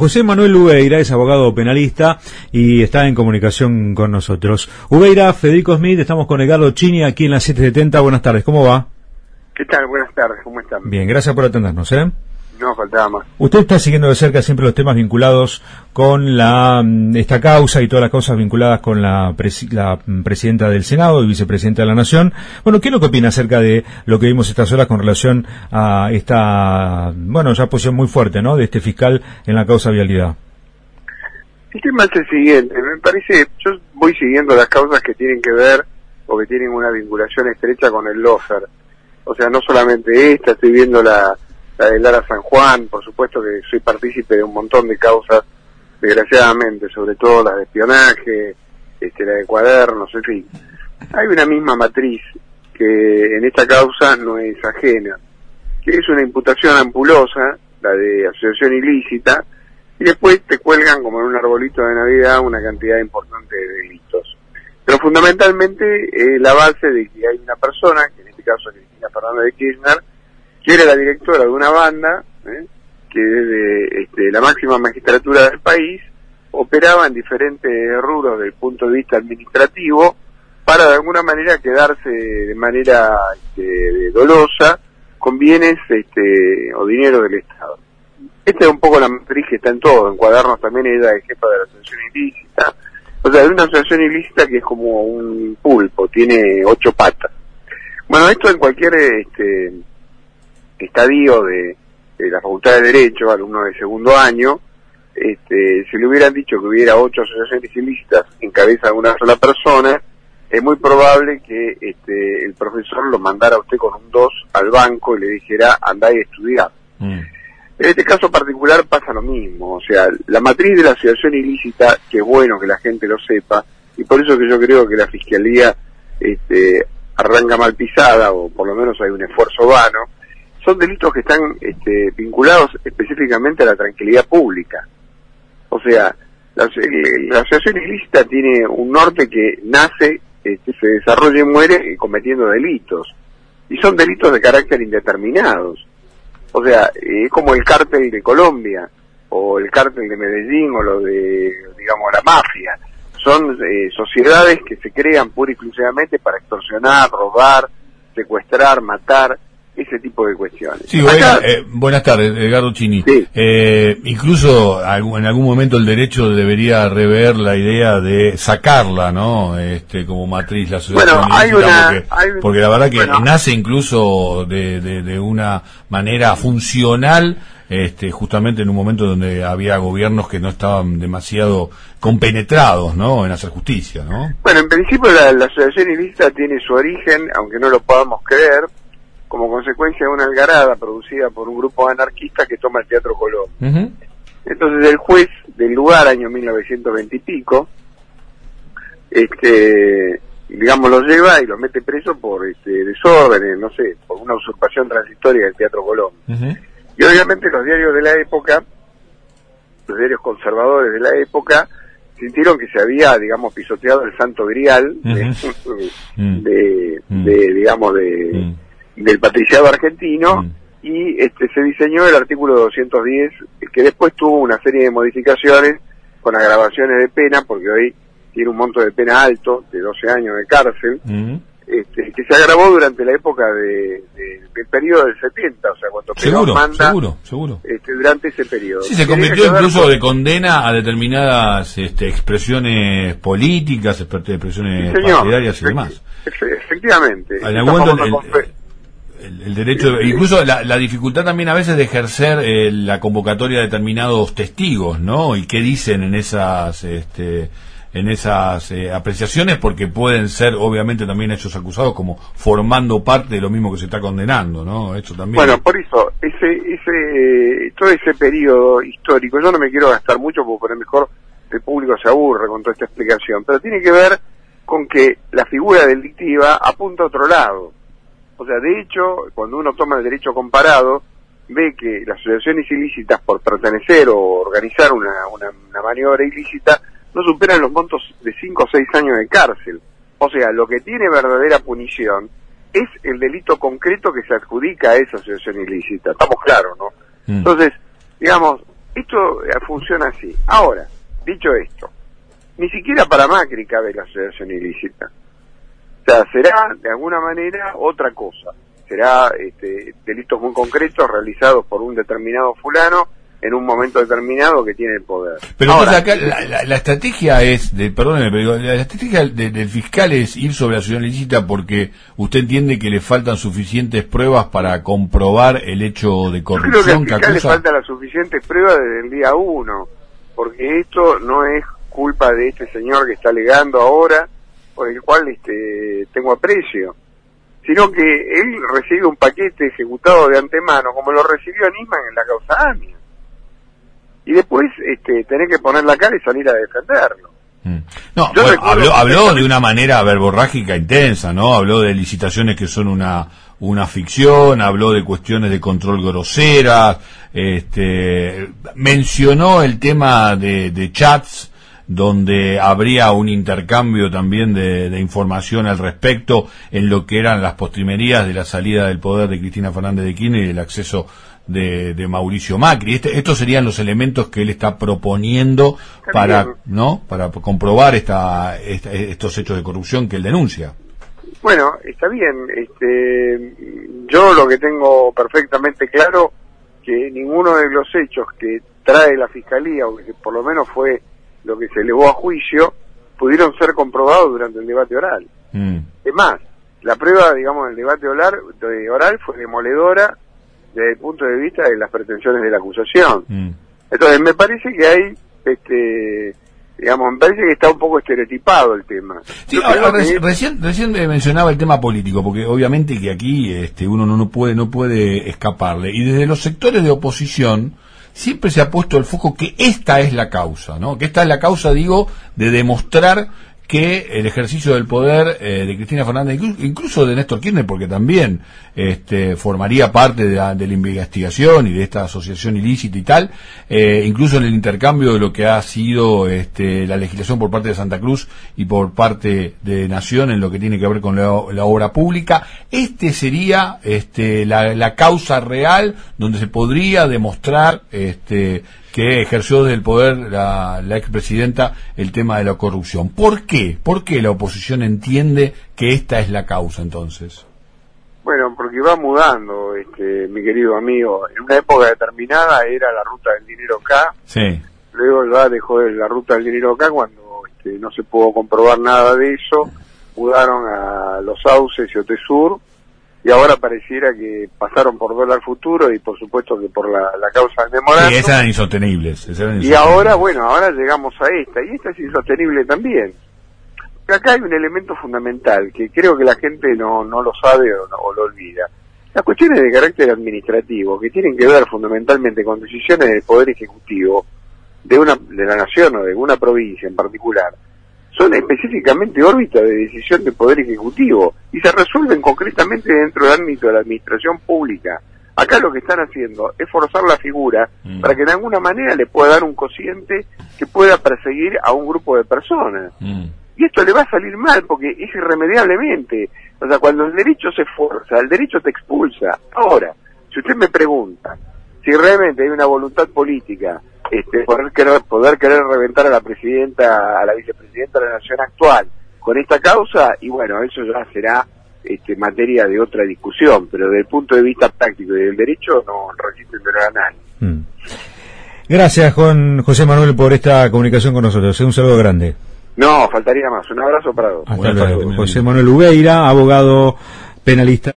José Manuel Ubeira es abogado penalista y está en comunicación con nosotros. Ubeira, Federico Smith, estamos con Edgardo Chini aquí en la 770. Buenas tardes, ¿cómo va? ¿Qué tal? Buenas tardes, ¿cómo están? Bien, gracias por atendernos, ¿eh? No faltaba más. Usted está siguiendo de cerca siempre los temas vinculados con la mm, esta causa y todas las causas vinculadas con la, la mm, presidenta del Senado y vicepresidenta de la Nación. Bueno, ¿qué es lo que opina acerca de lo que vimos estas horas con relación a esta, bueno, ya posición muy fuerte, ¿no?, de este fiscal en la causa vialidad. El tema es el siguiente, me parece, yo voy siguiendo las causas que tienen que ver o que tienen una vinculación estrecha con el LOFER. O sea, no solamente esta, estoy viendo la la de Lara San Juan, por supuesto que soy partícipe de un montón de causas, desgraciadamente, sobre todo las de espionaje, este, la de cuadernos, en fin. Hay una misma matriz que en esta causa no es ajena, que es una imputación ampulosa, la de asociación ilícita, y después te cuelgan como en un arbolito de Navidad una cantidad importante de delitos. Pero fundamentalmente la base de que hay una persona, que en este caso es Cristina Fernández de Kirchner, era la directora de una banda ¿eh? que desde este, la máxima magistratura del país operaba en diferentes rubros desde el punto de vista administrativo para de alguna manera quedarse de manera este, dolosa con bienes este, o dinero del Estado. Esta es un poco la matriz que está en todo, en cuadernos también ella es jefa de la asociación ilícita, o sea, es una asociación ilícita que es como un pulpo, tiene ocho patas. Bueno, esto en cualquier este, estadio de, la Facultad de Derecho, alumno de segundo año, este, si le hubieran dicho que hubiera ocho asociaciones ilícitas en cabeza de una sola persona, es muy probable que este, el profesor lo mandara a usted con un 2 al banco y le dijera andá y estudiar. Mm. En este caso particular pasa lo mismo, o sea, la matriz de la asociación ilícita, que es bueno que la gente lo sepa, y por eso que yo creo que la Fiscalía este, arranca mal pisada, o por lo menos hay un esfuerzo vano, son delitos que están este, vinculados específicamente a la tranquilidad pública. O sea, la, asociación ilícita tiene un norte que nace, este, se desarrolla y muere cometiendo delitos. Y son delitos de carácter indeterminados. O sea, es como el cártel de Colombia, o el cártel de Medellín, o lo de, digamos, la mafia. Son eh, sociedades que se crean pura y exclusivamente para extorsionar, robar, secuestrar, matar ese tipo de cuestiones. Sí, eh, buenas tardes, Edgardo Chini. Eh, incluso en algún momento el derecho debería rever la idea de sacarla, ¿no? Este, como matriz la sociedad. Bueno, hay una, porque, la verdad que nace incluso de, de, una manera funcional este, justamente en un momento donde había gobiernos que no estaban demasiado compenetrados ¿no? en hacer justicia. ¿no? Bueno, en principio la, la asociación ilícita tiene su origen, aunque no lo podamos creer, como consecuencia de una algarada producida por un grupo anarquista que toma el Teatro Colón. Entonces el juez del lugar, año 1920 y pico, este, digamos, lo lleva y lo mete preso por este, desórdenes, no sé, por una usurpación transitoria del Teatro Colón. Y obviamente los diarios de la época, los diarios conservadores de la época, sintieron que se había, digamos, pisoteado el santo grial de, de, digamos, de del patriciado argentino mm. y este se diseñó el artículo 210 que después tuvo una serie de modificaciones con agravaciones de pena porque hoy tiene un monto de pena alto de 12 años de cárcel mm. este, que se agravó durante la época de, del periodo del 70 o sea cuando seguro, manda seguro, seguro. Este, durante ese periodo sí se convirtió incluso de condena a determinadas este, expresiones políticas expresiones partidarias y demás efectivamente el, derecho, incluso la, dificultad también a veces de ejercer eh, la convocatoria de determinados testigos, ¿no? Y qué dicen en esas, este, en esas eh, apreciaciones, porque pueden ser obviamente también hechos acusados como formando parte de lo mismo que se está condenando, ¿no? Esto también. Bueno, por eso, ese, ese, todo ese periodo histórico, yo no me quiero gastar mucho porque por lo mejor el público se aburre con toda esta explicación, pero tiene que ver con que la figura delictiva apunta a otro lado o sea, de hecho, cuando uno toma el derecho comparado, ve que las asociaciones ilícitas por pertenecer o organizar una, una, maniobra ilícita no superan los montos de 5 o 6 años de cárcel. O sea, lo que tiene verdadera punición es el delito concreto que se adjudica a esa asociación ilícita. Estamos claros, ¿no? Mm. Entonces, digamos, Esto eh, funciona así. Ahora, dicho esto, ni siquiera para Macri cabe la asociación ilícita. O sea, será de alguna manera otra cosa. Será este, delitos muy concretos realizados por un determinado fulano en un momento determinado que tiene el poder. Pero acá la, estrategia es, de, perdóneme, pero la estrategia del fiscal es ir sobre la ciudad ilícita porque usted entiende que le faltan suficientes pruebas para comprobar el hecho de corrupción. Yo creo que al fiscal le faltan las suficientes pruebas desde el día uno, porque esto no es culpa de este señor que está alegando ahora, por el cual este, tengo aprecio sino que él recibe un paquete ejecutado de antemano, como lo recibió Nisman en la causa AMIA y después este, tener que poner la cara y salir a defenderlo. Mm. No, habló, de una manera verborrágica intensa, ¿no? Habló de licitaciones que son una, una ficción, habló de cuestiones de control grosera, este, mencionó el tema de, chats, donde habría un intercambio también de, de, información al respecto en lo que eran las postrimerías de la salida del poder de Cristina Fernández de Kirchner y el acceso de, Mauricio Macri. Este, estos serían los elementos que él está proponiendo para, ¿no? Para comprobar esta, estos hechos de corrupción que él denuncia. Bueno, está bien. Este, yo lo que tengo perfectamente claro que ninguno de los hechos que trae la fiscalía, o que por lo menos fue lo que se elevó a juicio, pudieron ser comprobados durante el debate oral. Mm. Es más, la prueba, digamos, del debate oral, de oral fue demoledora desde el punto de vista de las pretensiones de la acusación. Mm. Entonces, me parece que hay, este, digamos, me parece que está un poco estereotipado el tema. recién, recién mencionaba el tema político, porque obviamente que aquí este, uno no, no, puede, no puede escaparle. Y desde los sectores de oposición, siempre se ha puesto el foco que esta es la causa, ¿no? Que esta es la causa, digo, de demostrar que el ejercicio del poder eh, de Cristina Fernández, incluso de Néstor Kirchner, porque también este, formaría parte de la, investigación y de esta asociación ilícita y tal, eh, incluso en el intercambio de lo que ha sido este, la legislación por parte de Santa Cruz y por parte de Nación en lo que tiene que ver con la, obra pública, este sería este, la, la, causa real donde se podría demostrar este, que ejerció desde el poder la, la expresidenta el tema de la corrupción. ¿Por qué? ¿Por qué la oposición entiende que esta es la causa entonces? Bueno, porque va mudando, este, mi querido amigo. En una época determinada era la ruta del dinero acá. Sí. Luego ya dejó de la ruta del dinero acá cuando este, no se pudo comprobar nada de eso. Mudaron a los sauces y Otesur y ahora pareciera que pasaron por dólar futuro y por supuesto que por la, causa del memorando. Sí, esas eran insostenibles. Y ahora, bueno, ahora llegamos a esta, y esta es insostenible también. acá hay un elemento fundamental que creo que la gente no, no lo sabe o, o lo olvida. Las cuestiones de carácter administrativo, que tienen que ver fundamentalmente con decisiones del Poder Ejecutivo de, una, de la nación o de una provincia en particular, son específicamente órbitas de decisión del Poder Ejecutivo y se resuelven concretamente dentro del ámbito de la administración pública. Acá lo que están haciendo es forzar la figura mm. para que de alguna manera le pueda dar un cociente que pueda perseguir a un grupo de personas. Mm. Y esto le va a salir mal porque es irremediablemente. O sea, cuando el derecho se forza, el derecho te expulsa. Ahora, si usted me pregunta si realmente hay una voluntad política este, poder querer, poder querer reventar a la presidenta, a la vicepresidenta de la nación actual con esta causa, y bueno, eso ya será este, materia de otra discusión, pero desde el punto de vista práctico y del derecho no resiste a nadie. Mm. Gracias, Juan José Manuel, por esta comunicación con nosotros. Un saludo grande. No, faltaría más. Un abrazo para todos. Hasta luego. José Manuel Ubeira, abogado penalista.